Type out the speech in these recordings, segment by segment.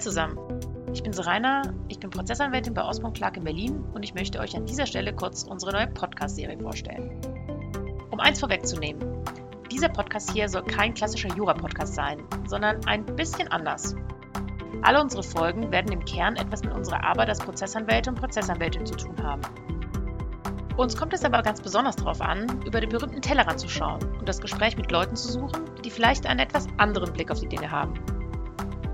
zusammen, ich bin Serena, ich bin Prozessanwältin bei Osborne Clark in Berlin und ich möchte euch an dieser Stelle kurz unsere neue Podcast-Serie vorstellen. Um eins vorwegzunehmen, dieser Podcast hier soll kein klassischer Jura-Podcast sein, sondern ein bisschen anders. Alle unsere Folgen werden im Kern etwas mit unserer Arbeit als Prozessanwälte und Prozessanwältin zu tun haben. Uns kommt es aber ganz besonders darauf an, über den berühmten Tellerrand zu schauen und das Gespräch mit Leuten zu suchen, die vielleicht einen etwas anderen Blick auf die Dinge haben.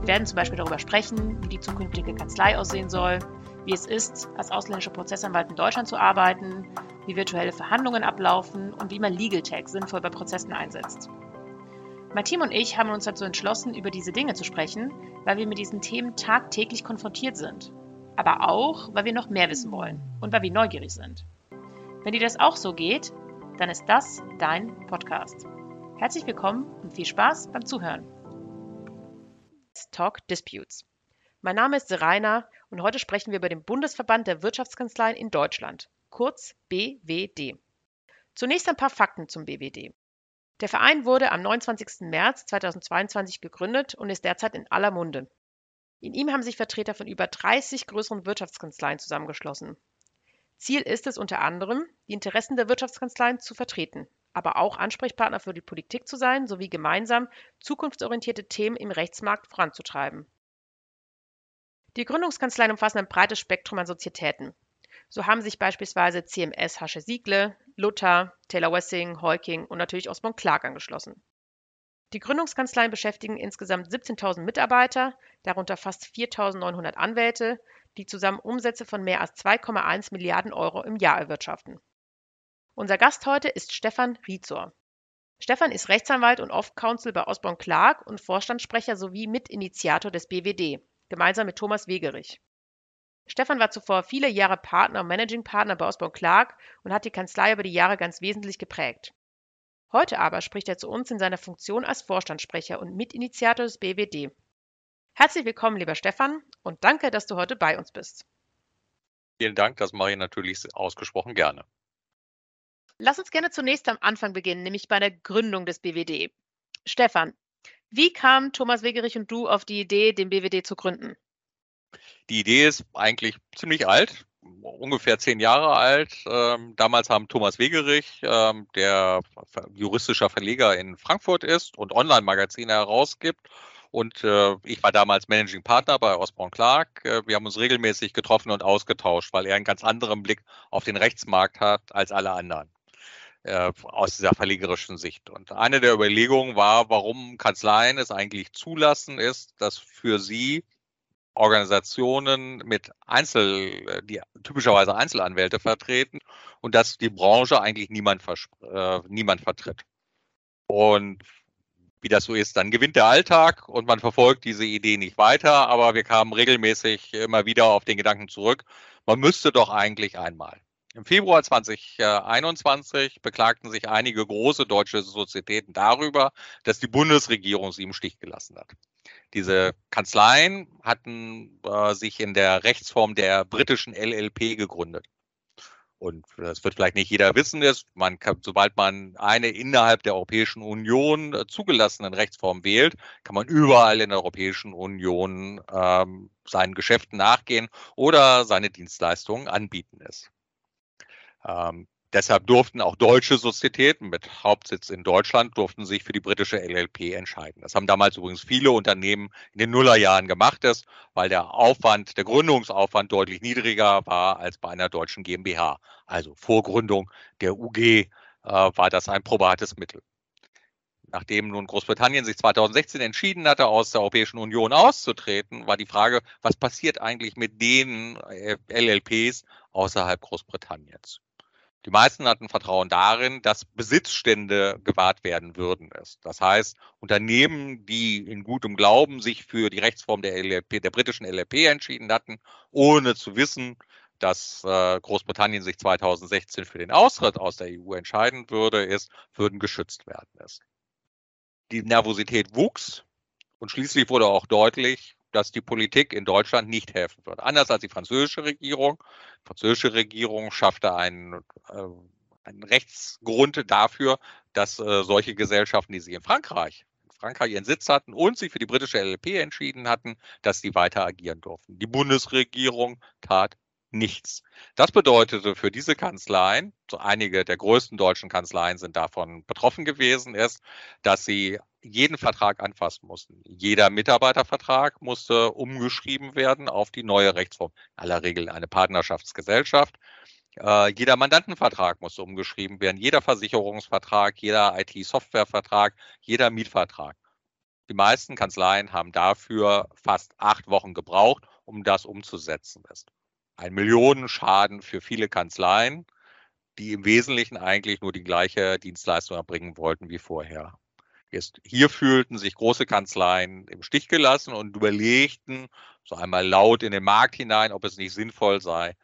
Wir werden zum Beispiel darüber sprechen, wie die zukünftige Kanzlei aussehen soll, wie es ist, als ausländischer Prozessanwalt in Deutschland zu arbeiten, wie virtuelle Verhandlungen ablaufen und wie man Legal Tech sinnvoll bei Prozessen einsetzt. Mein Team und ich haben uns dazu entschlossen, über diese Dinge zu sprechen, weil wir mit diesen Themen tagtäglich konfrontiert sind. Aber auch, weil wir noch mehr wissen wollen und weil wir neugierig sind. Wenn dir das auch so geht, dann ist das dein Podcast. Herzlich willkommen und viel Spaß beim Zuhören. Talk Disputes. Mein Name ist Seraina und heute sprechen wir über den Bundesverband der Wirtschaftskanzleien in Deutschland, kurz BWD. Zunächst ein paar Fakten zum BWD. Der Verein wurde am 29. März 2022 gegründet und ist derzeit in aller Munde. In ihm haben sich Vertreter von über 30 größeren Wirtschaftskanzleien zusammengeschlossen. Ziel ist es unter anderem, die Interessen der Wirtschaftskanzleien zu vertreten aber auch Ansprechpartner für die Politik zu sein sowie gemeinsam zukunftsorientierte Themen im Rechtsmarkt voranzutreiben. Die Gründungskanzleien umfassen ein breites Spektrum an Sozietäten. So haben sich beispielsweise CMS Hasche Siegle, Luther, Taylor Wessing, Heuking und natürlich Osborne Clark angeschlossen. Die Gründungskanzleien beschäftigen insgesamt 17.000 Mitarbeiter, darunter fast 4.900 Anwälte, die zusammen Umsätze von mehr als 2,1 Milliarden Euro im Jahr erwirtschaften. Unser Gast heute ist Stefan Rizor. Stefan ist Rechtsanwalt und Off-Counsel bei Osborne Clark und Vorstandssprecher sowie Mitinitiator des BWD, gemeinsam mit Thomas Wegerich. Stefan war zuvor viele Jahre Partner und Managing Partner bei Osborne Clark und hat die Kanzlei über die Jahre ganz wesentlich geprägt. Heute aber spricht er zu uns in seiner Funktion als Vorstandssprecher und Mitinitiator des BWD. Herzlich willkommen, lieber Stefan, und danke, dass du heute bei uns bist. Vielen Dank, das mache ich natürlich ausgesprochen gerne. Lass uns gerne zunächst am Anfang beginnen, nämlich bei der Gründung des BWD. Stefan, wie kamen Thomas Wegerich und du auf die Idee, den BWD zu gründen? Die Idee ist eigentlich ziemlich alt, ungefähr zehn Jahre alt. Ähm, damals haben Thomas Wegerich, ähm, der juristischer Verleger in Frankfurt ist und Online-Magazine herausgibt, und äh, ich war damals Managing Partner bei Osborne Clark. Äh, wir haben uns regelmäßig getroffen und ausgetauscht, weil er einen ganz anderen Blick auf den Rechtsmarkt hat als alle anderen. Äh, aus dieser verlegerischen Sicht. Und eine der Überlegungen war, warum Kanzleien es eigentlich zulassen ist, dass für sie Organisationen mit Einzel, äh, die typischerweise Einzelanwälte vertreten und dass die Branche eigentlich niemand, äh, niemand vertritt. Und wie das so ist, dann gewinnt der Alltag und man verfolgt diese Idee nicht weiter, aber wir kamen regelmäßig immer wieder auf den Gedanken zurück, man müsste doch eigentlich einmal. Im Februar 2021 beklagten sich einige große deutsche Sozietäten darüber, dass die Bundesregierung sie im Stich gelassen hat. Diese Kanzleien hatten äh, sich in der Rechtsform der britischen LLP gegründet. Und das wird vielleicht nicht jeder wissen, ist, man kann, sobald man eine innerhalb der Europäischen Union äh, zugelassenen Rechtsform wählt, kann man überall in der Europäischen Union ähm, seinen Geschäften nachgehen oder seine Dienstleistungen anbieten ist. Ähm, deshalb durften auch deutsche Sozietäten mit Hauptsitz in Deutschland durften sich für die britische LLP entscheiden. Das haben damals übrigens viele Unternehmen in den Nullerjahren gemacht, ist, weil der Aufwand, der Gründungsaufwand deutlich niedriger war als bei einer deutschen GmbH. Also vor Gründung der UG äh, war das ein probates Mittel. Nachdem nun Großbritannien sich 2016 entschieden hatte, aus der Europäischen Union auszutreten, war die Frage, was passiert eigentlich mit den äh, LLPs außerhalb Großbritanniens? Die meisten hatten Vertrauen darin, dass Besitzstände gewahrt werden würden. Das heißt, Unternehmen, die in gutem Glauben sich für die Rechtsform der, LLP, der britischen LLP entschieden hatten, ohne zu wissen, dass äh, Großbritannien sich 2016 für den Austritt aus der EU entscheiden würde, ist, würden geschützt werden. Die Nervosität wuchs und schließlich wurde auch deutlich, dass die Politik in Deutschland nicht helfen wird. Anders als die französische Regierung. Die französische Regierung schaffte einen, äh, einen Rechtsgrund dafür, dass äh, solche Gesellschaften, die sich in Frankreich, Frankreich ihren Sitz hatten und sich für die britische LLP entschieden hatten, dass sie weiter agieren durften. Die Bundesregierung tat nichts. Das bedeutete für diese Kanzleien, so einige der größten deutschen Kanzleien sind davon betroffen gewesen, ist, dass sie jeden Vertrag anfassen mussten. Jeder Mitarbeitervertrag musste umgeschrieben werden auf die neue Rechtsform. In aller Regel eine Partnerschaftsgesellschaft. Äh, jeder Mandantenvertrag musste umgeschrieben werden, jeder Versicherungsvertrag, jeder IT-Softwarevertrag, jeder Mietvertrag. Die meisten Kanzleien haben dafür fast acht Wochen gebraucht, um das umzusetzen. Ein Millionenschaden für viele Kanzleien, die im Wesentlichen eigentlich nur die gleiche Dienstleistung erbringen wollten wie vorher. Jetzt, hier fühlten sich große Kanzleien im Stich gelassen und überlegten so einmal laut in den Markt hinein, ob es nicht sinnvoll sei,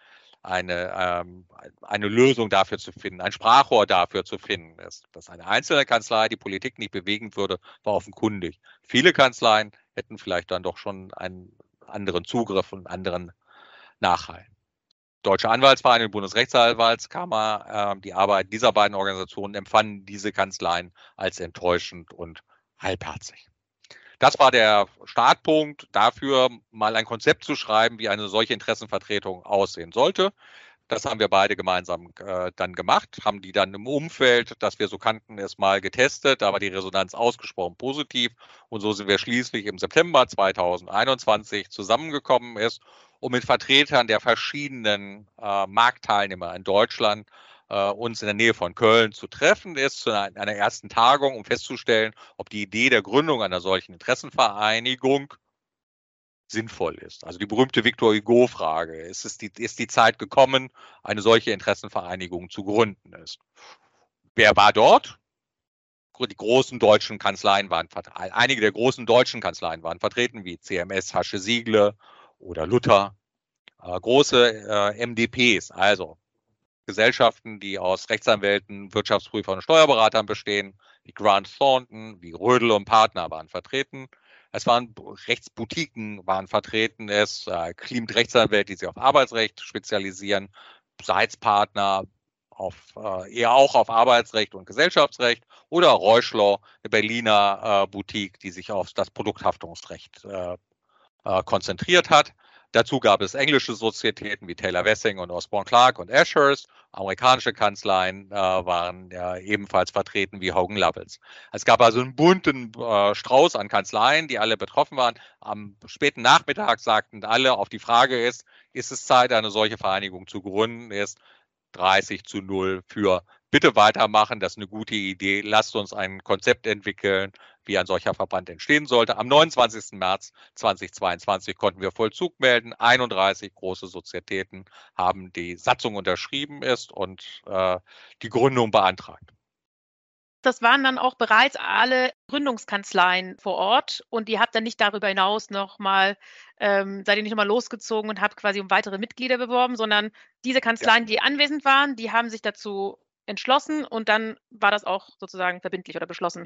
eine, ähm, eine Lösung dafür zu finden, ein Sprachrohr dafür zu finden. Dass eine einzelne Kanzlei die Politik nicht bewegen würde, war offenkundig. Viele Kanzleien hätten vielleicht dann doch schon einen anderen Zugriff und anderen Nachhall. Deutsche Anwaltsvereinigung, Bundesrechtsanwaltskammer, äh, die Arbeit dieser beiden Organisationen empfanden diese Kanzleien als enttäuschend und halbherzig. Das war der Startpunkt dafür, mal ein Konzept zu schreiben, wie eine solche Interessenvertretung aussehen sollte. Das haben wir beide gemeinsam äh, dann gemacht, haben die dann im Umfeld, das wir so kannten, erstmal getestet. Da war die Resonanz ausgesprochen positiv. Und so sind wir schließlich im September 2021 zusammengekommen ist um mit Vertretern der verschiedenen äh, Marktteilnehmer in Deutschland äh, uns in der Nähe von Köln zu treffen ist, zu einer, einer ersten Tagung, um festzustellen, ob die Idee der Gründung einer solchen Interessenvereinigung sinnvoll ist. Also die berühmte Victor Hugo-Frage, ist, es die, ist die Zeit gekommen, eine solche Interessenvereinigung zu gründen ist. Wer war dort? Die großen deutschen Kanzleien waren. Einige der großen deutschen Kanzleien waren vertreten, wie CMS, Hasche Siegle, oder Luther, äh, große äh, MDPs, also Gesellschaften, die aus Rechtsanwälten, Wirtschaftsprüfern und Steuerberatern bestehen, wie Grant Thornton, wie Rödel und Partner waren vertreten. Es waren Rechtsboutiquen waren vertreten, es äh, Klimt Rechtsanwälte, die sich auf Arbeitsrecht spezialisieren, Seitspartner auf, äh, eher auch auf Arbeitsrecht und Gesellschaftsrecht oder Reuschler, eine Berliner äh, Boutique, die sich auf das Produkthaftungsrecht äh, äh, konzentriert hat. Dazu gab es englische Sozietäten wie Taylor Wessing und Osborne Clark und Ashurst. Amerikanische Kanzleien äh, waren ja ebenfalls vertreten wie Hogan Lovells. Es gab also einen bunten äh, Strauß an Kanzleien, die alle betroffen waren. Am späten Nachmittag sagten alle auf die Frage ist, ist es Zeit, eine solche Vereinigung zu gründen, ist 30 zu 0 für bitte weitermachen, das ist eine gute Idee, lasst uns ein Konzept entwickeln, wie ein solcher Verband entstehen sollte. Am 29. März 2022 konnten wir Vollzug melden. 31 große Sozietäten haben die Satzung unterschrieben ist und äh, die Gründung beantragt. Das waren dann auch bereits alle Gründungskanzleien vor Ort und ihr habt dann nicht darüber hinaus nochmal, ähm, seid ihr nicht nochmal losgezogen und habt quasi um weitere Mitglieder beworben, sondern diese Kanzleien, ja. die anwesend waren, die haben sich dazu entschlossen und dann war das auch sozusagen verbindlich oder beschlossen.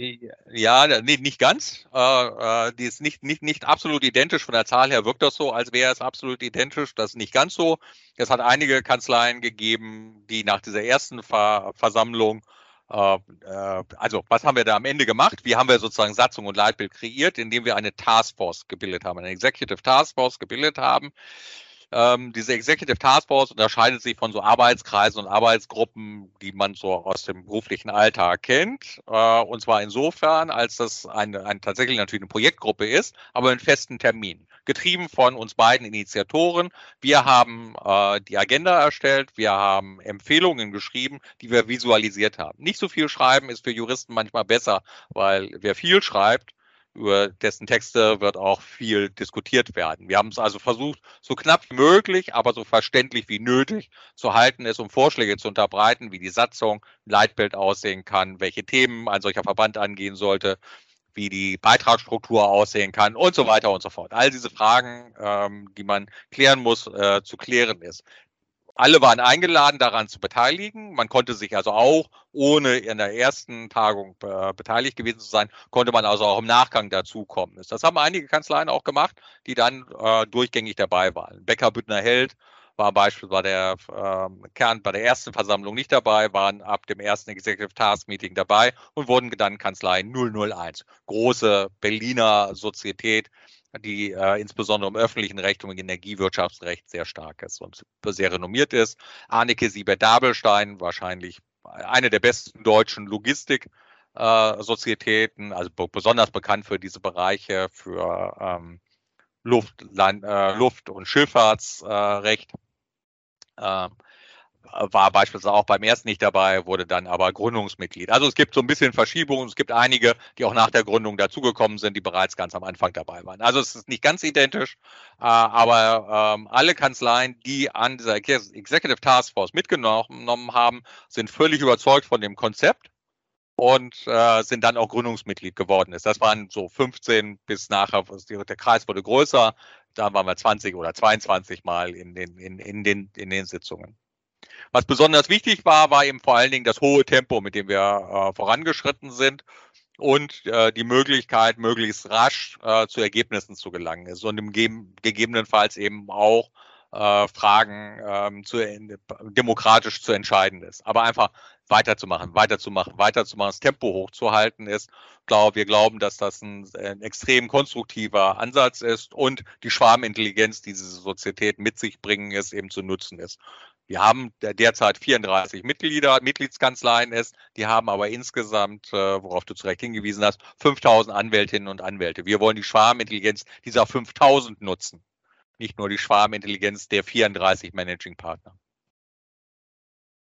Ja, nee, nicht ganz. Äh, äh, die ist nicht, nicht, nicht absolut identisch. Von der Zahl her wirkt das so, als wäre es absolut identisch. Das ist nicht ganz so. Es hat einige Kanzleien gegeben, die nach dieser ersten Ver Versammlung also, was haben wir da am Ende gemacht? Wie haben wir sozusagen Satzung und Leitbild kreiert, indem wir eine Taskforce gebildet haben, eine Executive Taskforce gebildet haben, ähm, diese Executive Taskforce unterscheidet sich von so Arbeitskreisen und Arbeitsgruppen, die man so aus dem beruflichen Alltag kennt. Äh, und zwar insofern, als das eine, eine tatsächlich natürlich eine Projektgruppe ist, aber mit festen Terminen. Getrieben von uns beiden Initiatoren. Wir haben äh, die Agenda erstellt, wir haben Empfehlungen geschrieben, die wir visualisiert haben. Nicht so viel schreiben ist für Juristen manchmal besser, weil wer viel schreibt, über dessen Texte wird auch viel diskutiert werden. Wir haben es also versucht, so knapp wie möglich, aber so verständlich wie nötig zu halten, es um Vorschläge zu unterbreiten, wie die Satzung, ein Leitbild aussehen kann, welche Themen ein solcher Verband angehen sollte, wie die Beitragsstruktur aussehen kann und so weiter und so fort. All diese Fragen, ähm, die man klären muss, äh, zu klären ist. Alle waren eingeladen, daran zu beteiligen. Man konnte sich also auch, ohne in der ersten Tagung äh, beteiligt gewesen zu sein, konnte man also auch im Nachgang dazukommen. Das haben einige Kanzleien auch gemacht, die dann äh, durchgängig dabei waren. Becker Büttner Held war beispielsweise der äh, Kern bei der ersten Versammlung nicht dabei, waren ab dem ersten Executive Task Meeting dabei und wurden dann Kanzlei 001. Große Berliner Sozietät, die äh, insbesondere im öffentlichen Recht und im Energiewirtschaftsrecht sehr stark ist und sehr renommiert ist. Anneke Siebert-Dabelstein, wahrscheinlich eine der besten deutschen Logistik- äh, also besonders bekannt für diese Bereiche, für ähm, Luft, Land, äh, Luft- und Schifffahrtsrecht. Äh, war beispielsweise auch beim ersten nicht dabei, wurde dann aber Gründungsmitglied. Also es gibt so ein bisschen Verschiebungen. Es gibt einige, die auch nach der Gründung dazugekommen sind, die bereits ganz am Anfang dabei waren. Also es ist nicht ganz identisch, äh, aber ähm, alle Kanzleien, die an dieser Executive Task Force mitgenommen haben, sind völlig überzeugt von dem Konzept und äh, sind dann auch Gründungsmitglied geworden. Das waren so 15 bis nachher, der Kreis wurde größer, da waren wir 20 oder 22 Mal in den, in, in den, in den Sitzungen. Was besonders wichtig war, war eben vor allen Dingen das hohe Tempo, mit dem wir äh, vorangeschritten sind und äh, die Möglichkeit, möglichst rasch äh, zu Ergebnissen zu gelangen ist und im gegebenenfalls eben auch äh, Fragen ähm, zu, demokratisch zu entscheiden ist. Aber einfach weiterzumachen, weiterzumachen, weiterzumachen, das Tempo hochzuhalten ist. Glaub, wir glauben, dass das ein, ein extrem konstruktiver Ansatz ist und die Schwarmintelligenz, die diese Sozietät mit sich bringen, ist eben zu nutzen ist. Wir haben derzeit 34 Mitglieder, Mitgliedskanzleien ist, die haben aber insgesamt, äh, worauf du zu Recht hingewiesen hast, 5000 Anwältinnen und Anwälte. Wir wollen die Schwarmintelligenz dieser 5000 nutzen, nicht nur die Schwarmintelligenz der 34 Managing Partner.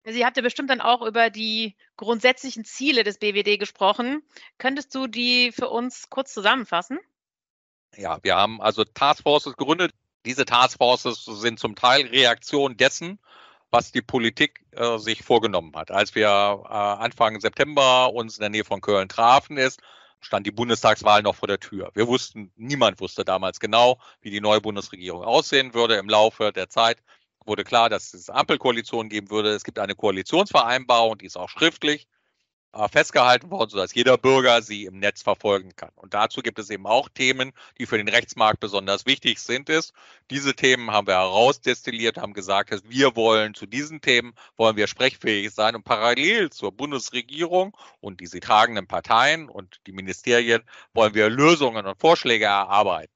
Sie habt ja bestimmt dann auch über die grundsätzlichen Ziele des BWD gesprochen. Könntest du die für uns kurz zusammenfassen? Ja, wir haben also Taskforces gegründet. Diese Taskforces sind zum Teil Reaktion dessen, was die Politik äh, sich vorgenommen hat. Als wir äh, Anfang September uns in der Nähe von Köln trafen, ist, stand die Bundestagswahl noch vor der Tür. Wir wussten, niemand wusste damals genau, wie die neue Bundesregierung aussehen würde. Im Laufe der Zeit wurde klar, dass es Ampelkoalition geben würde. Es gibt eine Koalitionsvereinbarung, die ist auch schriftlich festgehalten worden, sodass jeder Bürger sie im Netz verfolgen kann. Und dazu gibt es eben auch Themen, die für den Rechtsmarkt besonders wichtig sind. Ist. Diese Themen haben wir herausdestilliert, haben gesagt, dass wir wollen zu diesen Themen, wollen wir sprechfähig sein und parallel zur Bundesregierung und die sie tragenden Parteien und die Ministerien wollen wir Lösungen und Vorschläge erarbeiten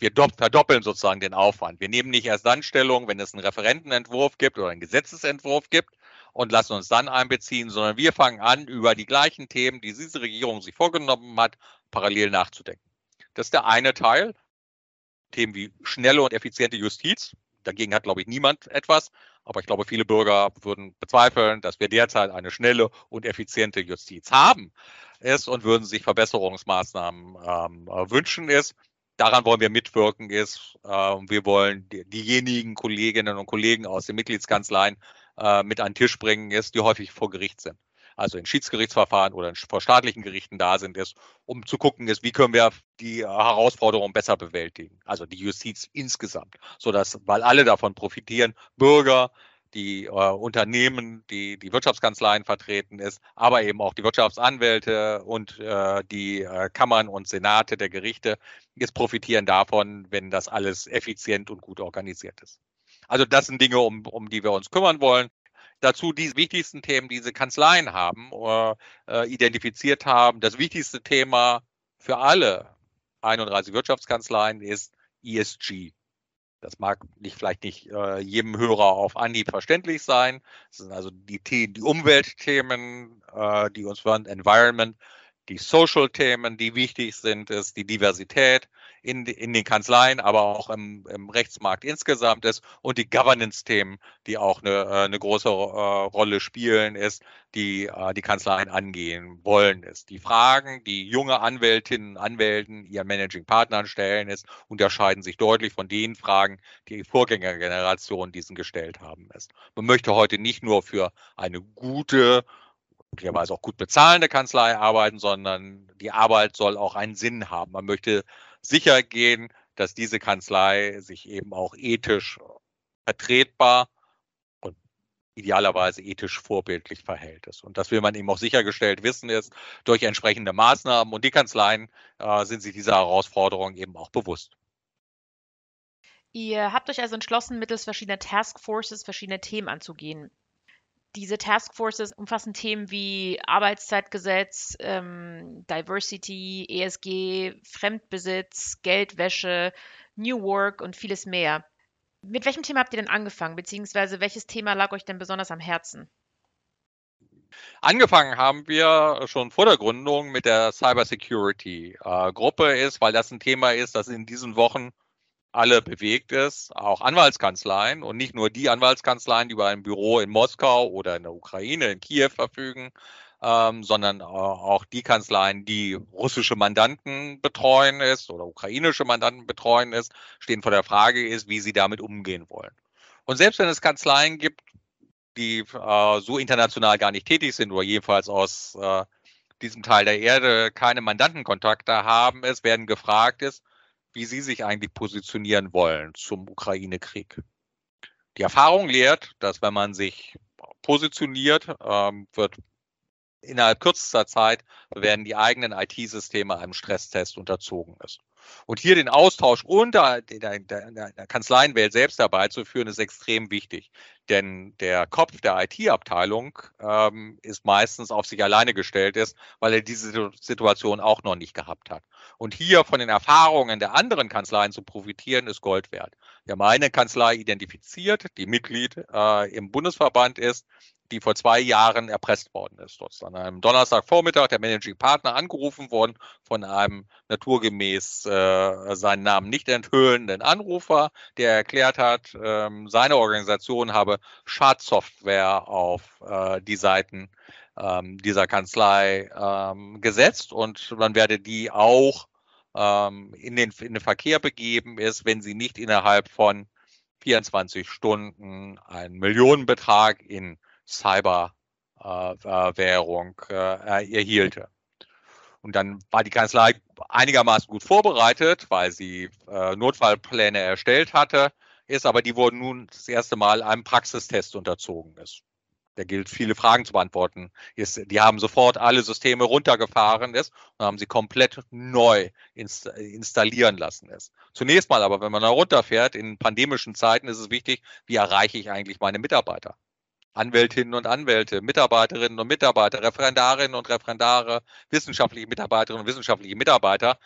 wir verdoppeln sozusagen den Aufwand. Wir nehmen nicht erst dann Stellung, wenn es einen Referentenentwurf gibt oder einen Gesetzesentwurf gibt und lassen uns dann einbeziehen, sondern wir fangen an, über die gleichen Themen, die diese Regierung sich vorgenommen hat, parallel nachzudenken. Das ist der eine Teil. Themen wie schnelle und effiziente Justiz. Dagegen hat, glaube ich, niemand etwas. Aber ich glaube, viele Bürger würden bezweifeln, dass wir derzeit eine schnelle und effiziente Justiz haben ist und würden sich Verbesserungsmaßnahmen ähm, wünschen ist daran wollen wir mitwirken, ist, äh, wir wollen die, diejenigen Kolleginnen und Kollegen aus den Mitgliedskanzleien äh, mit an den Tisch bringen, ist, die häufig vor Gericht sind. Also in Schiedsgerichtsverfahren oder in, vor staatlichen Gerichten da sind, ist, um zu gucken, ist, wie können wir die Herausforderungen besser bewältigen. Also die Justiz insgesamt, so dass, weil alle davon profitieren, Bürger, die äh, Unternehmen, die die Wirtschaftskanzleien vertreten ist, aber eben auch die Wirtschaftsanwälte und äh, die äh, Kammern und Senate der Gerichte jetzt profitieren davon, wenn das alles effizient und gut organisiert ist. Also das sind Dinge, um, um die wir uns kümmern wollen. Dazu die wichtigsten Themen, die diese Kanzleien haben, äh, äh identifiziert haben. Das wichtigste Thema für alle 31 Wirtschaftskanzleien ist ESG, das mag nicht, vielleicht nicht äh, jedem Hörer auf Anhieb verständlich sein. Das sind also die, die Umweltthemen, äh, die uns hören, Environment, die Social-Themen, die wichtig sind, ist die Diversität in, in den Kanzleien, aber auch im, im Rechtsmarkt insgesamt ist und die Governance-Themen, die auch eine, äh, eine große äh, Rolle spielen, ist, die äh, die Kanzleien angehen wollen, ist. Die Fragen, die junge Anwältinnen und Anwälten ihren Managing Partnern stellen, ist, unterscheiden sich deutlich von den Fragen, die die Vorgängergeneration diesen gestellt haben, ist. Man möchte heute nicht nur für eine gute möglicherweise auch gut bezahlende Kanzlei arbeiten, sondern die Arbeit soll auch einen Sinn haben. Man möchte sicher gehen, dass diese Kanzlei sich eben auch ethisch vertretbar und idealerweise ethisch vorbildlich verhält. Und das will man eben auch sichergestellt wissen ist durch entsprechende Maßnahmen. Und die Kanzleien äh, sind sich dieser Herausforderung eben auch bewusst. Ihr habt euch also entschlossen, mittels verschiedener Taskforces verschiedene Themen anzugehen. Diese Taskforces umfassen Themen wie Arbeitszeitgesetz, ähm, Diversity, ESG, Fremdbesitz, Geldwäsche, New Work und vieles mehr. Mit welchem Thema habt ihr denn angefangen, beziehungsweise welches Thema lag euch denn besonders am Herzen? Angefangen haben wir schon vor der Gründung mit der Cybersecurity-Gruppe äh, ist, weil das ein Thema ist, das in diesen Wochen alle bewegt ist, auch Anwaltskanzleien und nicht nur die Anwaltskanzleien, die über ein Büro in Moskau oder in der Ukraine, in Kiew verfügen, ähm, sondern auch die Kanzleien, die russische Mandanten betreuen ist oder ukrainische Mandanten betreuen ist, stehen vor der Frage ist, wie sie damit umgehen wollen. Und selbst wenn es Kanzleien gibt, die äh, so international gar nicht tätig sind oder jedenfalls aus äh, diesem Teil der Erde keine Mandantenkontakte haben, es werden gefragt ist, wie sie sich eigentlich positionieren wollen zum Ukraine-Krieg. Die Erfahrung lehrt, dass wenn man sich positioniert, ähm, wird innerhalb kürzester Zeit werden die eigenen IT-Systeme einem Stresstest unterzogen ist. Und hier den Austausch unter der, der, der Kanzleienwelt selbst dabei zu führen, ist extrem wichtig. Denn der Kopf der IT-Abteilung ähm, ist meistens auf sich alleine gestellt ist, weil er diese Situation auch noch nicht gehabt hat. Und hier von den Erfahrungen der anderen Kanzleien zu profitieren, ist Gold wert. Wir haben eine Kanzlei identifiziert, die Mitglied äh, im Bundesverband ist, die vor zwei Jahren erpresst worden ist. Dort ist an einem Donnerstagvormittag der Managing Partner angerufen worden von einem naturgemäß äh, seinen Namen nicht enthüllenden Anrufer, der erklärt hat, ähm, seine Organisation habe Schadsoftware auf äh, die Seiten ähm, dieser Kanzlei ähm, gesetzt und man werde die auch ähm, in, den, in den Verkehr begeben ist, wenn sie nicht innerhalb von 24 Stunden einen Millionenbetrag in Cyberwährung äh, äh, erhielte. Und dann war die Kanzlei einigermaßen gut vorbereitet, weil sie äh, Notfallpläne erstellt hatte, ist aber die wurden nun das erste Mal einem Praxistest unterzogen ist. Der gilt, viele Fragen zu beantworten. Ist, die haben sofort alle Systeme runtergefahren ist und haben sie komplett neu inst installieren lassen ist. Zunächst mal aber, wenn man da runterfährt, in pandemischen Zeiten ist es wichtig, wie erreiche ich eigentlich meine Mitarbeiter? Anwältinnen und Anwälte, Mitarbeiterinnen und Mitarbeiter, Referendarinnen und Referendare, wissenschaftliche Mitarbeiterinnen und wissenschaftliche Mitarbeiter,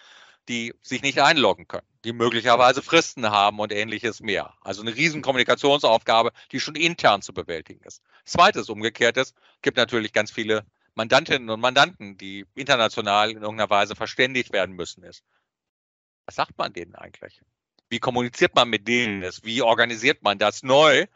die sich nicht einloggen können, die möglicherweise Fristen haben und ähnliches mehr. Also eine riesen Kommunikationsaufgabe, die schon intern zu bewältigen ist. Zweites umgekehrtes, gibt natürlich ganz viele Mandantinnen und Mandanten, die international in irgendeiner Weise verständigt werden müssen ist. Was sagt man denen eigentlich? Wie kommuniziert man mit denen? Wie organisiert man das neu?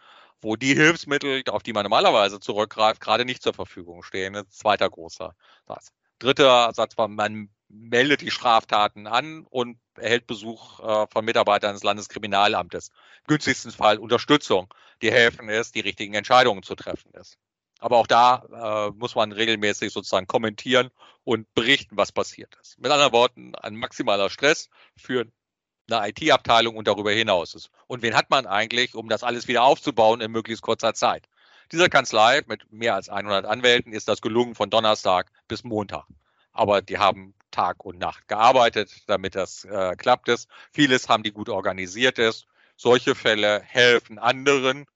Wo die Hilfsmittel, auf die man normalerweise zurückgreift, gerade nicht zur Verfügung stehen. Zweiter großer Satz. Dritter Satz war, man meldet die Straftaten an und erhält Besuch äh, von Mitarbeitern des Landeskriminalamtes. Günstigsten Fall Unterstützung, die helfen ist, die richtigen Entscheidungen zu treffen ist. Aber auch da äh, muss man regelmäßig sozusagen kommentieren und berichten, was passiert ist. Mit anderen Worten, ein maximaler Stress für eine IT-Abteilung und darüber hinaus ist. Und wen hat man eigentlich, um das alles wieder aufzubauen in möglichst kurzer Zeit? Dieser Kanzlei mit mehr als 100 Anwälten ist das gelungen von Donnerstag bis Montag. Aber die haben Tag und Nacht gearbeitet, damit das äh, klappt ist. Vieles haben die gut organisiert ist. Solche Fälle helfen anderen,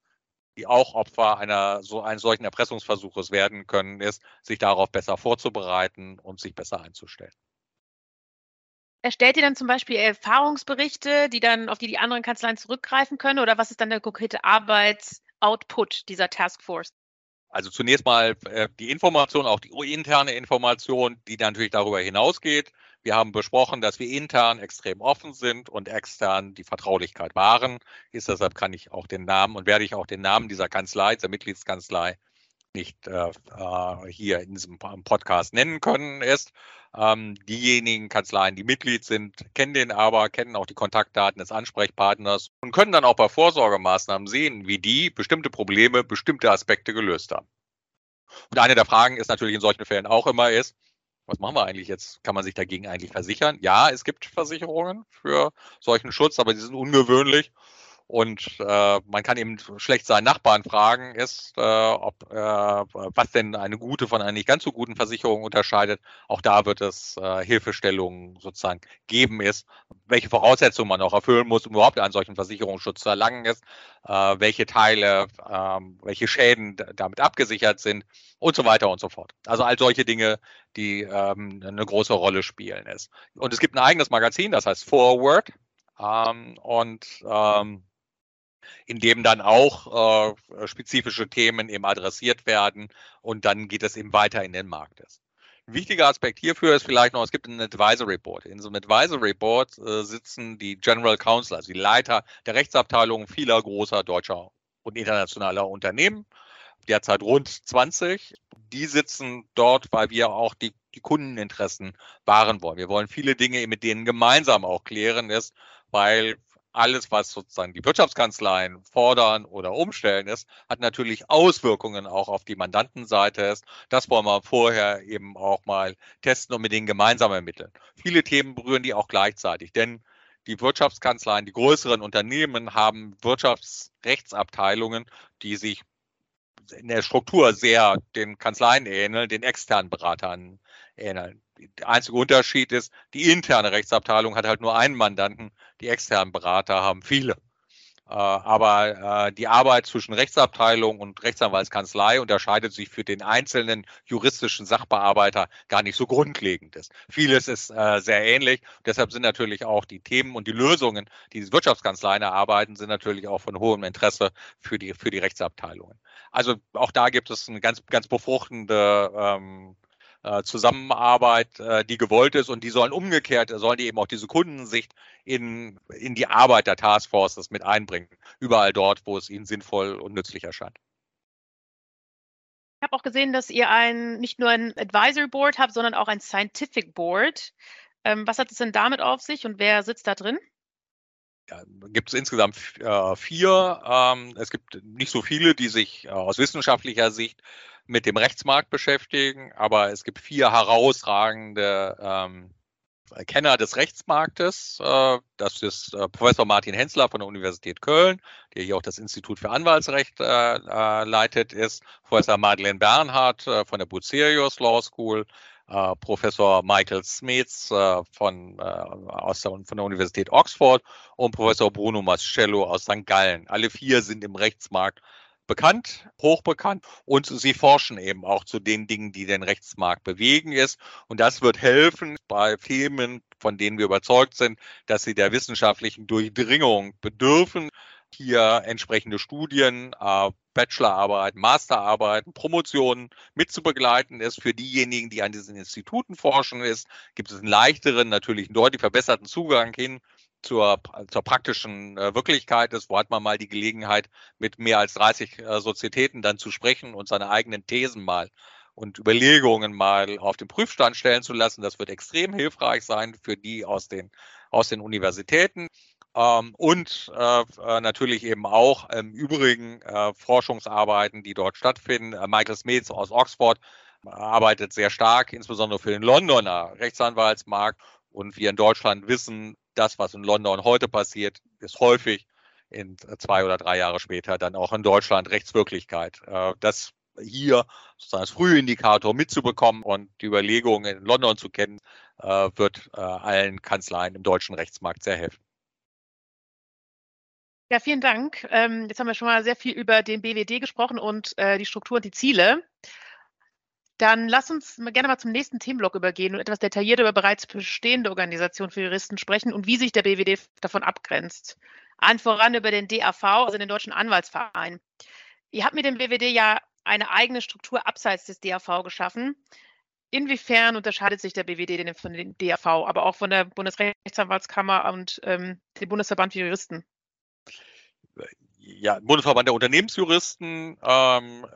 die auch Opfer einer so eines solchen Erpressungsversuches werden können, ist, sich darauf besser vorzubereiten und sich besser einzustellen. Erstellt ihr dann zum Beispiel Erfahrungsberichte, die dann, auf die die anderen Kanzleien zurückgreifen können? Oder was ist dann der konkrete Arbeitsoutput dieser Taskforce? Also zunächst mal äh, die Information, auch die interne Information, die natürlich darüber hinausgeht. Wir haben besprochen, dass wir intern extrem offen sind und extern die Vertraulichkeit wahren. Ist deshalb kann ich auch den Namen und werde ich auch den Namen dieser Kanzlei, dieser Mitgliedskanzlei nicht äh, äh, hier in diesem Podcast nennen können, ist, ähm, diejenigen Kanzleien, die Mitglied sind, kennen den aber, kennen auch die Kontaktdaten des Ansprechpartners und können dann auch bei Vorsorgemaßnahmen sehen, wie die bestimmte Probleme, bestimmte Aspekte gelöst haben. Und eine der Fragen ist natürlich in solchen Fällen auch immer ist, was machen wir eigentlich jetzt? Kann man sich dagegen eigentlich versichern? Ja, es gibt Versicherungen für solchen Schutz, aber die sind ungewöhnlich und äh, man kann eben schlecht seinen Nachbarn fragen, ist, äh, ob, äh, was denn eine gute von einer nicht ganz so guten Versicherung unterscheidet. Auch da wird es äh, Hilfestellungen sozusagen geben ist, welche Voraussetzungen man auch erfüllen muss, um überhaupt einen solchen Versicherungsschutz zu erlangen ist, äh, welche Teile, ähm, welche Schäden damit abgesichert sind und so weiter und so fort. Also all solche Dinge, die ähm, eine große Rolle spielen ist. Und es gibt ein eigenes Magazin, das heißt Forward. Ähm, und ähm, in dem dann auch äh, spezifische Themen eben adressiert werden und dann geht es eben weiter in den Markt. Ein wichtiger Aspekt hierfür ist vielleicht noch, es gibt einen Advisory Board. In so einem Advisory Board äh, sitzen die General Counsel, also die Leiter der Rechtsabteilung vieler großer deutscher und internationaler Unternehmen, derzeit rund 20. Die sitzen dort, weil wir auch die, die Kundeninteressen wahren wollen. Wir wollen viele Dinge mit denen gemeinsam auch klären, ist, weil alles, was sozusagen die Wirtschaftskanzleien fordern oder umstellen ist, hat natürlich Auswirkungen auch auf die Mandantenseite. Das wollen wir vorher eben auch mal testen und mit denen gemeinsam ermitteln. Viele Themen berühren die auch gleichzeitig, denn die Wirtschaftskanzleien, die größeren Unternehmen haben Wirtschaftsrechtsabteilungen, die sich in der Struktur sehr den Kanzleien ähneln, den externen Beratern ähneln. Der einzige Unterschied ist, die interne Rechtsabteilung hat halt nur einen Mandanten, die externen Berater haben viele. Äh, aber äh, die Arbeit zwischen Rechtsabteilung und Rechtsanwaltskanzlei unterscheidet sich für den einzelnen juristischen Sachbearbeiter gar nicht so grundlegend. Vieles ist äh, sehr ähnlich. Deshalb sind natürlich auch die Themen und die Lösungen, die die Wirtschaftskanzleien erarbeiten, sind natürlich auch von hohem Interesse für die, für die Rechtsabteilungen. Also auch da gibt es eine ganz, ganz befruchtende ähm, äh, Zusammenarbeit, äh, die gewollt ist und die sollen umgekehrt, sollen die eben auch diese Kundensicht in, in die Arbeit der Taskforces mit einbringen. Überall dort, wo es ihnen sinnvoll und nützlich erscheint. Ich habe auch gesehen, dass ihr ein, nicht nur ein Advisory Board habt, sondern auch ein Scientific Board. Ähm, was hat es denn damit auf sich und wer sitzt da drin? Ja, gibt es insgesamt äh, vier. Ähm, es gibt nicht so viele, die sich äh, aus wissenschaftlicher Sicht mit dem Rechtsmarkt beschäftigen, aber es gibt vier herausragende ähm, Kenner des Rechtsmarktes. Äh, das ist äh, Professor Martin Hensler von der Universität Köln, der hier auch das Institut für Anwaltsrecht äh, äh leitet, ist Professor Madeleine Bernhardt von der Bucerius Law School, äh, Professor Michael Smets von, aus der, von der Universität Oxford und Professor Bruno Mascello aus St. Gallen. Alle vier sind im Rechtsmarkt bekannt, hochbekannt und sie forschen eben auch zu den Dingen, die den Rechtsmarkt bewegen ist. Und das wird helfen bei Themen, von denen wir überzeugt sind, dass sie der wissenschaftlichen Durchdringung bedürfen. Hier entsprechende Studien, äh, Bachelorarbeiten, Masterarbeiten, Promotionen mitzubegleiten ist. Für diejenigen, die an diesen Instituten forschen ist, gibt es einen leichteren, natürlich einen deutlich verbesserten Zugang hin zur, zur praktischen äh, Wirklichkeit ist, wo hat man mal die Gelegenheit, mit mehr als 30 äh, Sozietäten dann zu sprechen und seine eigenen Thesen mal und Überlegungen mal auf den Prüfstand stellen zu lassen. Das wird extrem hilfreich sein für die aus den, aus den Universitäten. Ähm, und äh, äh natürlich eben auch im Übrigen äh, Forschungsarbeiten, die dort stattfinden. Äh, Michael Smets aus Oxford arbeitet sehr stark, insbesondere für den Londoner Rechtsanwaltsmarkt. Und wir in Deutschland wissen, das, was in London heute passiert, ist häufig in zwei oder drei Jahre später dann auch in Deutschland Rechtswirklichkeit. Äh, das hier sozusagen als Frühindikator mitzubekommen und die Überlegungen in London zu kennen, wird allen Kanzleien im deutschen Rechtsmarkt sehr helfen. Ja, vielen Dank. Ähm, jetzt haben wir schon mal sehr viel über den BWD gesprochen und die Struktur und die Ziele. Dann lass uns gerne mal zum nächsten Themenblock übergehen und etwas detaillierter über bereits bestehende Organisationen für Juristen sprechen und wie sich der BWD davon abgrenzt. Allen voran über den DAV, also den Deutschen Anwaltsverein. Ihr habt mit dem BWD ja eine eigene Struktur abseits des DAV geschaffen. Inwiefern unterscheidet sich der BWD von dem DAV, aber auch von der Bundesrechtsanwaltskammer und ähm, dem Bundesverband für Juristen? Ja, Bundesverband der Unternehmensjuristen, ähm,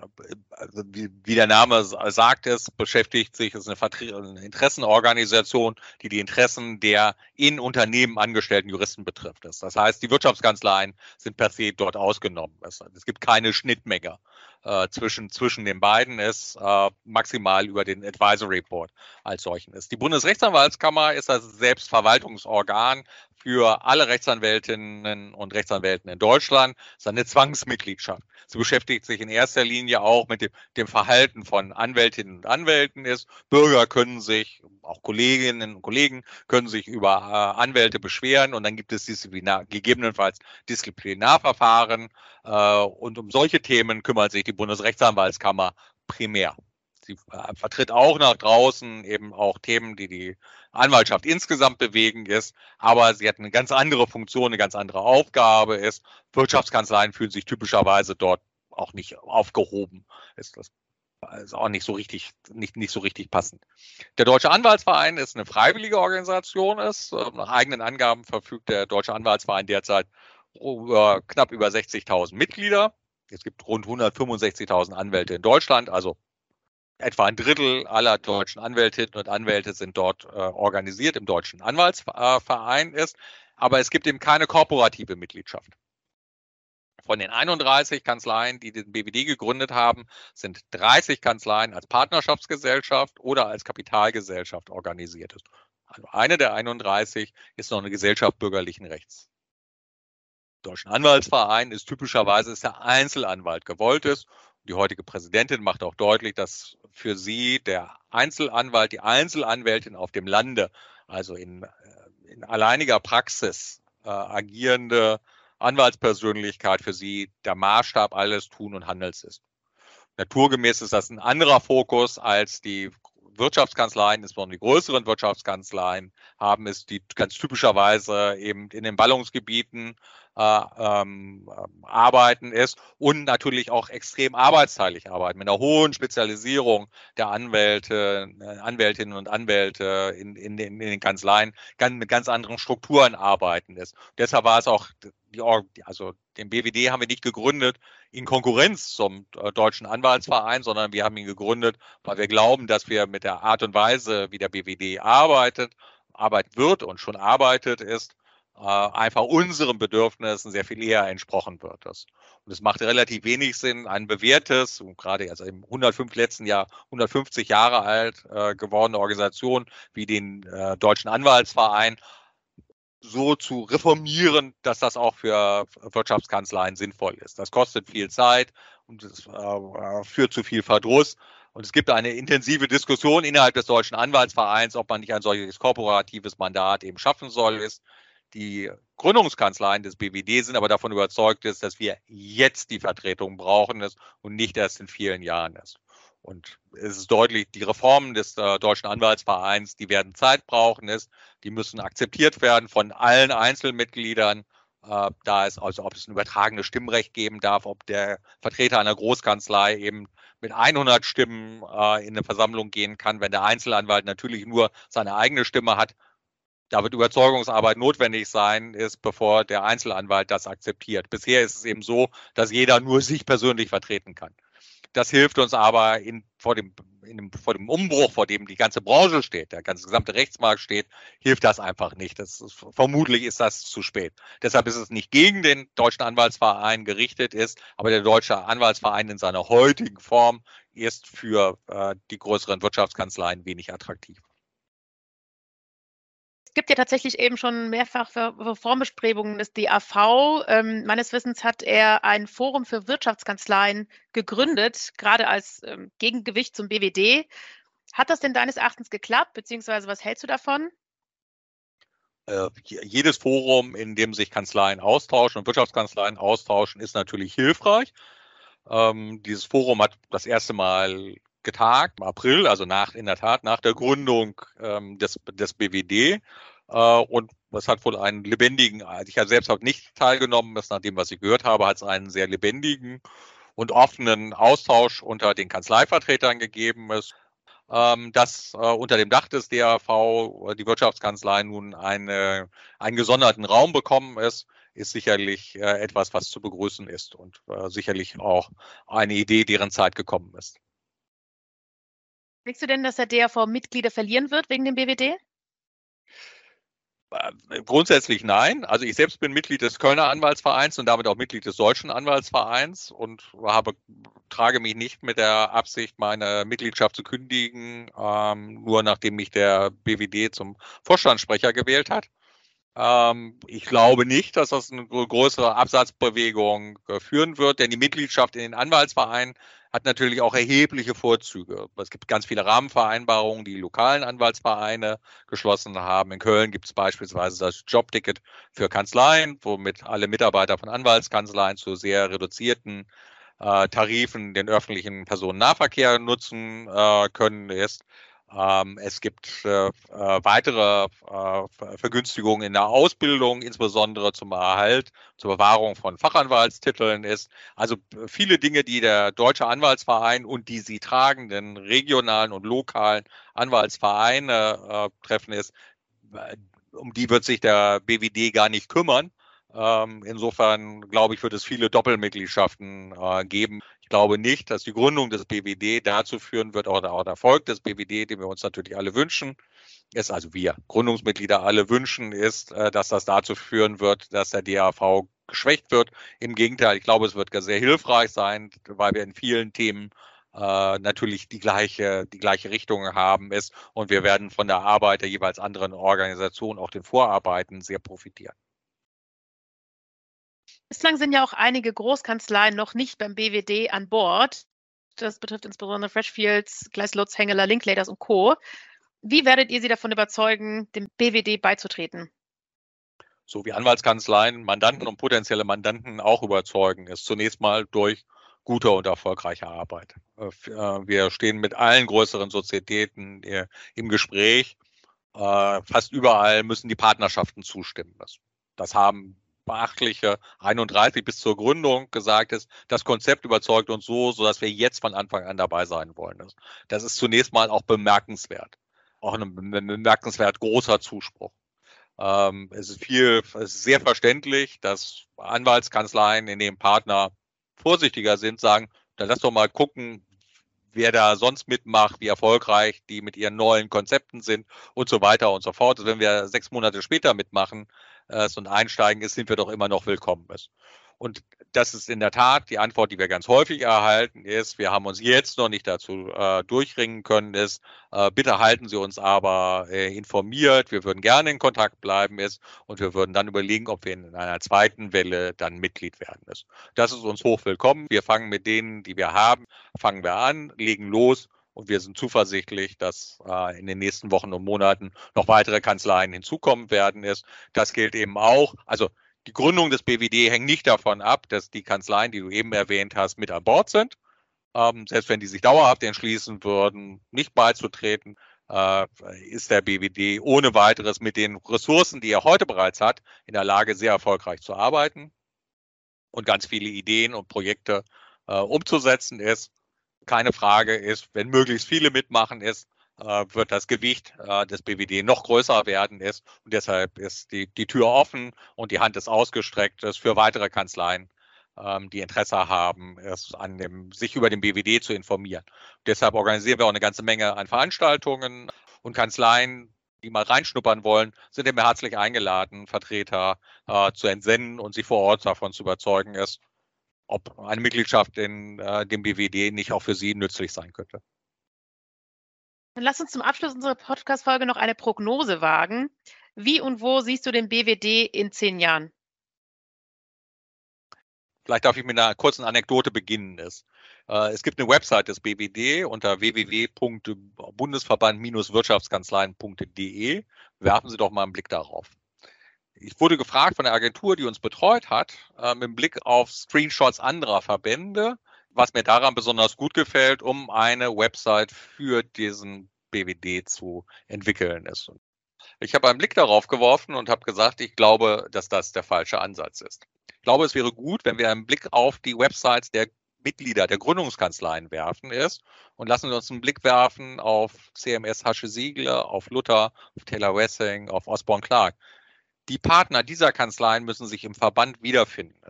also wie, wie, der Name sagt, es beschäftigt sich, ist eine, eine, Interessenorganisation, die die Interessen der in Unternehmen angestellten Juristen betrifft. Das heißt, die Wirtschaftskanzleien sind per se dort ausgenommen. Es gibt keine Schnittmenge äh, zwischen, zwischen den beiden, ist äh, maximal über den Advisory Board als solchen ist. Die Bundesrechtsanwaltskammer ist das Selbstverwaltungsorgan für alle Rechtsanwältinnen und Rechtsanwälten in Deutschland. Das ist eine Zwangsmitgliedschaft. Sie beschäftigt sich in erster Linie auch mit dem, dem Verhalten von Anwältinnen und Anwälten ist. Bürger können sich, auch Kolleginnen und Kollegen können sich über äh, Anwälte beschweren und dann gibt es Disziplinar, gegebenenfalls Disziplinarverfahren. Äh, und um solche Themen kümmert sich die Bundesrechtsanwaltskammer primär. Sie äh, vertritt auch nach draußen eben auch Themen, die die Anwaltschaft insgesamt bewegen ist, aber sie hat eine ganz andere Funktion, eine ganz andere Aufgabe ist. Wirtschaftskanzleien fühlen sich typischerweise dort auch nicht aufgehoben. Ist das ist auch nicht so richtig, nicht, nicht so richtig passend. Der Deutsche Anwaltsverein ist eine freiwillige Organisation, ist, äh, nach eigenen Angaben verfügt der Deutsche Anwaltsverein derzeit über, knapp über 60.000 Mitglieder. Es gibt rund 165.000 Anwälte in Deutschland, also etwa ein Drittel aller deutschen Anwältinnen und Anwälte sind dort äh, organisiert im Deutschen Anwaltsverein ist. Aber es gibt eben keine korporative Mitgliedschaft. Von den 31 Kanzleien, die den BWD gegründet haben, sind 30 Kanzleien als Partnerschaftsgesellschaft oder als Kapitalgesellschaft organisiert. Also eine der 31 ist noch eine Gesellschaft bürgerlichen Rechts. Deutschen Anwaltsverein ist typischerweise ist der Einzelanwalt gewollt ist die heutige Präsidentin macht auch deutlich, dass für sie der Einzelanwalt, die Einzelanwältin auf dem Lande, also in, äh, in alleiniger Praxis äh, agierende Anwaltspersönlichkeit für sie der Maßstab alles Tun und Handels ist. Naturgemäß ist das ein anderer Fokus als die Wirtschaftskanzleien, insbesondere die größeren Wirtschaftskanzleien, haben es, die ganz typischerweise eben in den Ballungsgebieten äh, ähm, arbeiten ist und natürlich auch extrem arbeitsteilig arbeiten, mit einer hohen Spezialisierung der Anwälte, äh, Anwältinnen und Anwälte in, in, den, in den Kanzleien, ganz, mit ganz anderen Strukturen arbeiten ist. deshalb war es auch die, also den BWD haben wir nicht gegründet in Konkurrenz zum äh, Deutschen Anwaltsverein, sondern wir haben ihn gegründet, weil wir glauben, dass wir mit der Art und Weise, wie der BWD arbeitet, arbeitet wird und schon arbeitet, ist, einfach unseren Bedürfnissen sehr viel eher entsprochen wird. Und es macht relativ wenig Sinn, ein bewährtes, gerade also im 105 letzten Jahr 150 Jahre alt äh, gewordene Organisation wie den äh, Deutschen Anwaltsverein so zu reformieren, dass das auch für Wirtschaftskanzleien sinnvoll ist. Das kostet viel Zeit und es äh, führt zu viel Verdruss. Und es gibt eine intensive Diskussion innerhalb des Deutschen Anwaltsvereins, ob man nicht ein solches korporatives Mandat eben schaffen soll. Ist. Die Gründungskanzleien des BWD sind aber davon überzeugt, ist, dass wir jetzt die Vertretung brauchen ist und nicht erst in vielen Jahren ist. Und es ist deutlich, die Reformen des äh, Deutschen Anwaltsvereins, die werden Zeit brauchen, ist, die müssen akzeptiert werden von allen Einzelmitgliedern. Äh, da ist also, ob es ein übertragenes Stimmrecht geben darf, ob der Vertreter einer Großkanzlei eben mit 100 Stimmen äh, in eine Versammlung gehen kann, wenn der Einzelanwalt natürlich nur seine eigene Stimme hat. Da wird Überzeugungsarbeit notwendig sein, ist, bevor der Einzelanwalt das akzeptiert. Bisher ist es eben so, dass jeder nur sich persönlich vertreten kann. Das hilft uns aber in, vor, dem, in dem, vor dem Umbruch, vor dem die ganze Branche steht, der ganze gesamte Rechtsmarkt steht, hilft das einfach nicht. Das ist, vermutlich ist das zu spät. Deshalb ist es nicht gegen den Deutschen Anwaltsverein gerichtet ist, aber der Deutsche Anwaltsverein in seiner heutigen Form ist für äh, die größeren Wirtschaftskanzleien wenig attraktiv gibt ja tatsächlich eben schon mehrfach Reformbestrebungen des DAV. Ähm, meines Wissens hat er ein Forum für Wirtschaftskanzleien gegründet, gerade als ähm, Gegengewicht zum BWD. Hat das denn deines Erachtens geklappt, beziehungsweise was hältst du davon? Äh, jedes Forum, in dem sich Kanzleien austauschen und Wirtschaftskanzleien austauschen, ist natürlich hilfreich. Ähm, dieses Forum hat das erste Mal getagt im April, also nach, in der Tat nach der Gründung ähm, des, des BWD. Äh, und es hat wohl einen lebendigen, also ich habe selbst auch nicht teilgenommen, das nach dem, was ich gehört habe, hat es einen sehr lebendigen und offenen Austausch unter den Kanzleivertretern gegeben ist. Ähm, dass äh, unter dem Dach des DAV äh, die Wirtschaftskanzlei nun eine, einen gesonderten Raum bekommen ist, ist sicherlich äh, etwas, was zu begrüßen ist und äh, sicherlich auch eine Idee, deren Zeit gekommen ist. Denkst du denn, dass der DAV Mitglieder verlieren wird wegen dem BWD? Äh, grundsätzlich nein. Also ich selbst bin Mitglied des Kölner Anwaltsvereins und damit auch Mitglied des Deutschen Anwaltsvereins und habe, trage mich nicht mit der Absicht, meine Mitgliedschaft zu kündigen, ähm, nur nachdem mich der BWD zum Vorstandssprecher gewählt hat. Ähm, ich glaube nicht, dass das eine größere Absatzbewegung äh, führen wird, denn die Mitgliedschaft in den Anwaltsvereinen hat natürlich auch erhebliche Vorzüge. Es gibt ganz viele Rahmenvereinbarungen, die lokalen Anwaltsvereine geschlossen haben. In Köln gibt es beispielsweise das Jobticket für Kanzleien, womit alle Mitarbeiter von Anwaltskanzleien zu sehr reduzierten äh, Tarifen den öffentlichen Personennahverkehr nutzen äh, können. Ist ähm, es gibt äh, äh, weitere äh, Vergünstigungen in der Ausbildung, insbesondere zum Erhalt, zur Bewahrung von Fachanwaltstiteln ist. Also viele Dinge, die der Deutsche Anwaltsverein und die sie tragenden regionalen und lokalen Anwaltsvereine äh, treffen ist, um die wird sich der BWD gar nicht kümmern. Ähm, insofern glaube ich, wird es viele Doppelmitgliedschaften äh, geben. Ich glaube nicht, dass die Gründung des BWD dazu führen wird, oder auch der Erfolg des BWD, den wir uns natürlich alle wünschen, ist, also wir Gründungsmitglieder alle wünschen, ist, äh, dass das dazu führen wird, dass der DAV geschwächt wird. Im Gegenteil, ich glaube, es wird sehr hilfreich sein, weil wir in vielen Themen äh, natürlich die gleiche, die gleiche Richtung haben ist und wir werden von der Arbeit der jeweils anderen Organisationen, auch den Vorarbeiten, sehr profitieren. Bislang sind ja auch einige Großkanzleien noch nicht beim BWD an Bord. Das betrifft insbesondere Freshfields, Gleislutz, Hengeler, Linklaters und Co. Wie werdet ihr sie davon überzeugen, dem BWD beizutreten? So wie Anwaltskanzleien Mandanten und potenzielle Mandanten auch überzeugen, ist zunächst mal durch gute und erfolgreiche Arbeit. Äh, äh, wir stehen mit allen größeren Sozietäten äh, im Gespräch. Fast überall müssen die Partnerschaften zustimmen. Das haben beachtliche 31 bis zur Gründung gesagt ist, das Konzept überzeugt uns so, sodass wir jetzt von Anfang an dabei sein wollen. Das ist zunächst mal auch bemerkenswert. Auch ein bemerkenswert großer Zuspruch. Ähm, es ist viel, es ist sehr verständlich, dass Anwaltskanzleien, in denen Partner vorsichtiger sind, sagen, dann lass doch mal gucken, wer da sonst mitmacht, wie erfolgreich die mit ihren neuen Konzepten sind und so weiter und so fort. Also wenn wir sechs Monate später mitmachen, äh, so ein Einsteigen ist, sind wir doch immer noch willkommen. Ist. Und das ist in der Tat die Antwort, die wir ganz häufig erhalten, ist, wir haben uns jetzt noch nicht dazu äh, durchringen können, ist, äh, bitte halten Sie uns aber äh, informiert, wir würden gerne in Kontakt bleiben, ist, und wir würden dann überlegen, ob wir in einer zweiten Welle dann Mitglied werden. Ist. Das ist uns hoch willkommen. Wir fangen mit denen, die wir haben, fangen wir an, legen los und wir sind zuversichtlich, dass äh, in den nächsten Wochen und Monaten noch weitere Kanzleien hinzukommen werden. Ist. Das gilt eben auch. Also die Gründung des BWD hängt nicht davon ab, dass die Kanzleien, die du eben erwähnt hast, mit an Bord sind. Ähm, selbst wenn die sich dauerhaft entschließen würden, nicht beizutreten, äh, ist der BWD ohne weiteres mit den Ressourcen, die er heute bereits hat, in der Lage, sehr erfolgreich zu arbeiten und ganz viele Ideen und Projekte äh, umzusetzen ist keine Frage ist, wenn möglichst viele mitmachen ist, äh, wird das Gewicht äh, des BWD noch größer werden ist. Und deshalb ist die, die Tür offen und die Hand ist ausgestreckt ist für weitere Kanzleien, ähm, die Interesse haben, es an dem, sich über den BWD zu informieren. Deshalb organisieren wir auch eine ganze Menge an Veranstaltungen und Kanzleien, die mal reinschnuppern wollen, sind immer herzlich eingeladen, Vertreter äh, zu entsenden und sie vor Ort davon zu überzeugen, ist, ob eine Mitgliedschaft in äh, dem BWD nicht auch für Sie nützlich sein könnte. Dann lass uns zum Abschluss unserer Podcast-Folge noch eine Prognose wagen. Wie und wo siehst du den BWD in zehn Jahren? Vielleicht darf ich mit einer kurzen Anekdote beginnen. Es gibt eine Website des BWD unter www.bundesverband-wirtschaftskanzleien.de. Werfen Sie doch mal einen Blick darauf ich wurde gefragt von der Agentur, die uns betreut hat, äh, mit Blick auf Screenshots anderer Verbände, was mir daran besonders gut gefällt, um eine Website für diesen BWD zu entwickeln ist. Ich habe einen Blick darauf geworfen und habe gesagt, ich glaube, dass das der falsche Ansatz ist. Ich glaube, es wäre gut, wenn wir einen Blick auf die Websites der Mitglieder der Gründungskanzleien werfen ist und lassen wir uns einen Blick werfen auf CMS Hasche Siegler, auf Luther, auf Taylor Wessing, auf Osborne Clark die Partner dieser Kanzleien müssen sich im Verband wiederfinden.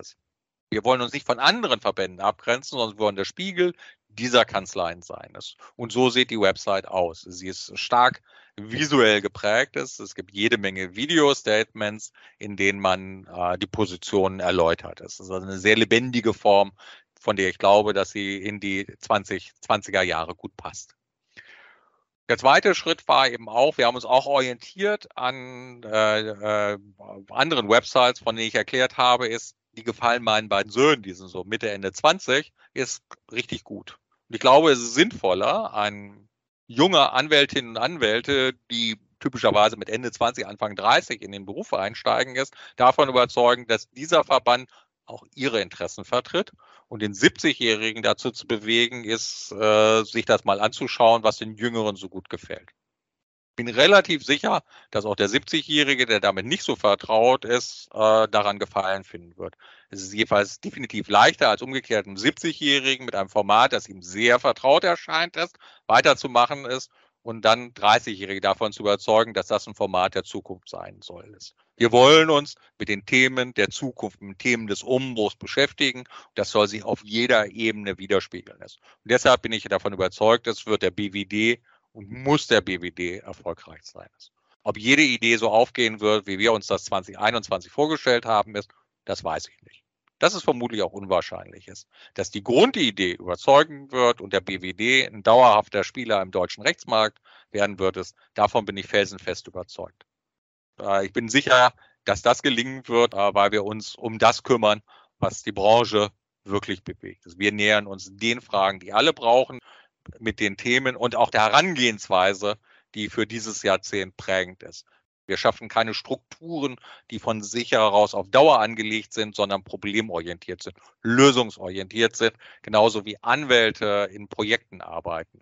Wir wollen uns nicht von anderen Verbänden abgrenzen, sondern wir wollen der Spiegel dieser Kanzleien sein. Und so sieht die Website aus. Sie ist stark visuell geprägt. Es gibt jede Menge Video-Statements, in denen man äh, die Positionen erläutert. Es ist also eine sehr lebendige Form, von der ich glaube, dass sie in die 20, 20er Jahre gut passt. Der zweite Schritt war eben auch, wir haben uns auch orientiert an äh, äh, anderen Websites, von denen ich erklärt habe, ist, die gefallen meinen beiden Söhnen, die sind so Mitte, Ende 20, ist richtig gut. Und ich glaube, es ist sinnvoller, ein junger Anwältinnen und Anwälte, die typischerweise mit Ende 20, Anfang 30 in den Beruf einsteigen ist, davon überzeugen, dass dieser Verband auch ihre Interessen vertritt. Und den 70-Jährigen dazu zu bewegen, ist, äh, sich das mal anzuschauen, was den Jüngeren so gut gefällt. Ich bin relativ sicher, dass auch der 70-Jährige, der damit nicht so vertraut ist, äh, daran Gefallen finden wird. Es ist jedenfalls definitiv leichter als umgekehrt einem 70-Jährigen mit einem Format, das ihm sehr vertraut erscheint ist, weiterzumachen ist und dann 30-Jährige davon zu überzeugen, dass das ein Format der Zukunft sein soll. Wir wollen uns mit den Themen der Zukunft, mit den Themen des Umbruchs beschäftigen. Das soll sich auf jeder Ebene widerspiegeln. Und deshalb bin ich davon überzeugt, es wird der BWD und muss der BWD erfolgreich sein. Ob jede Idee so aufgehen wird, wie wir uns das 2021 vorgestellt haben, ist, das weiß ich nicht dass es vermutlich auch unwahrscheinlich ist. Dass die Grundidee überzeugen wird und der BWD ein dauerhafter Spieler im deutschen Rechtsmarkt werden wird, ist, davon bin ich felsenfest überzeugt. Äh, ich bin sicher, dass das gelingen wird, äh, weil wir uns um das kümmern, was die Branche wirklich bewegt. Wir nähern uns den Fragen, die alle brauchen, mit den Themen und auch der Herangehensweise, die für dieses Jahrzehnt prägend ist. Wir schaffen keine Strukturen, die von sich heraus auf Dauer angelegt sind, sondern problemorientiert sind, lösungsorientiert sind, genauso wie Anwälte in Projekten arbeiten.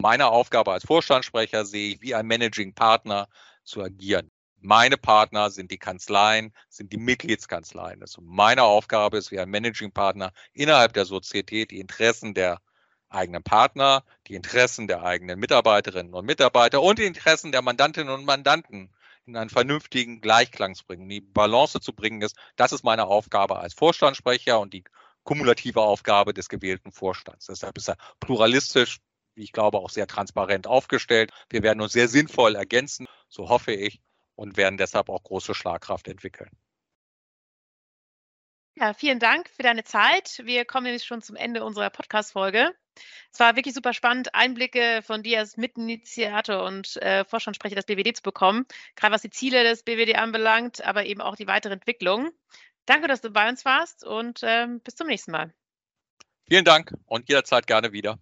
Meine Aufgabe als Vorstandssprecher sehe ich, wie ein Managing Partner zu agieren. Meine Partner sind die Kanzleien, sind die Mitgliedskanzleien. Also meine Aufgabe ist, wie ein Managing Partner innerhalb der Sozietät die Interessen der eigenen Partner, die Interessen der eigenen Mitarbeiterinnen und Mitarbeiter und die Interessen der Mandantinnen und Mandanten in einen vernünftigen Gleichklang zu bringen, die Balance zu bringen ist. Das ist meine Aufgabe als Vorstandssprecher und die kumulative Aufgabe des gewählten Vorstands. Deshalb ist er pluralistisch, wie ich glaube, auch sehr transparent aufgestellt. Wir werden uns sehr sinnvoll ergänzen, so hoffe ich, und werden deshalb auch große Schlagkraft entwickeln. Ja, vielen Dank für deine Zeit. Wir kommen nämlich schon zum Ende unserer Podcast-Folge. Es war wirklich super spannend, Einblicke von dir als Mitinitiator und äh, Vorstandssprecher des BWD zu bekommen, gerade was die Ziele des BWD anbelangt, aber eben auch die weitere Entwicklung. Danke, dass du bei uns warst und ähm, bis zum nächsten Mal. Vielen Dank und jederzeit gerne wieder.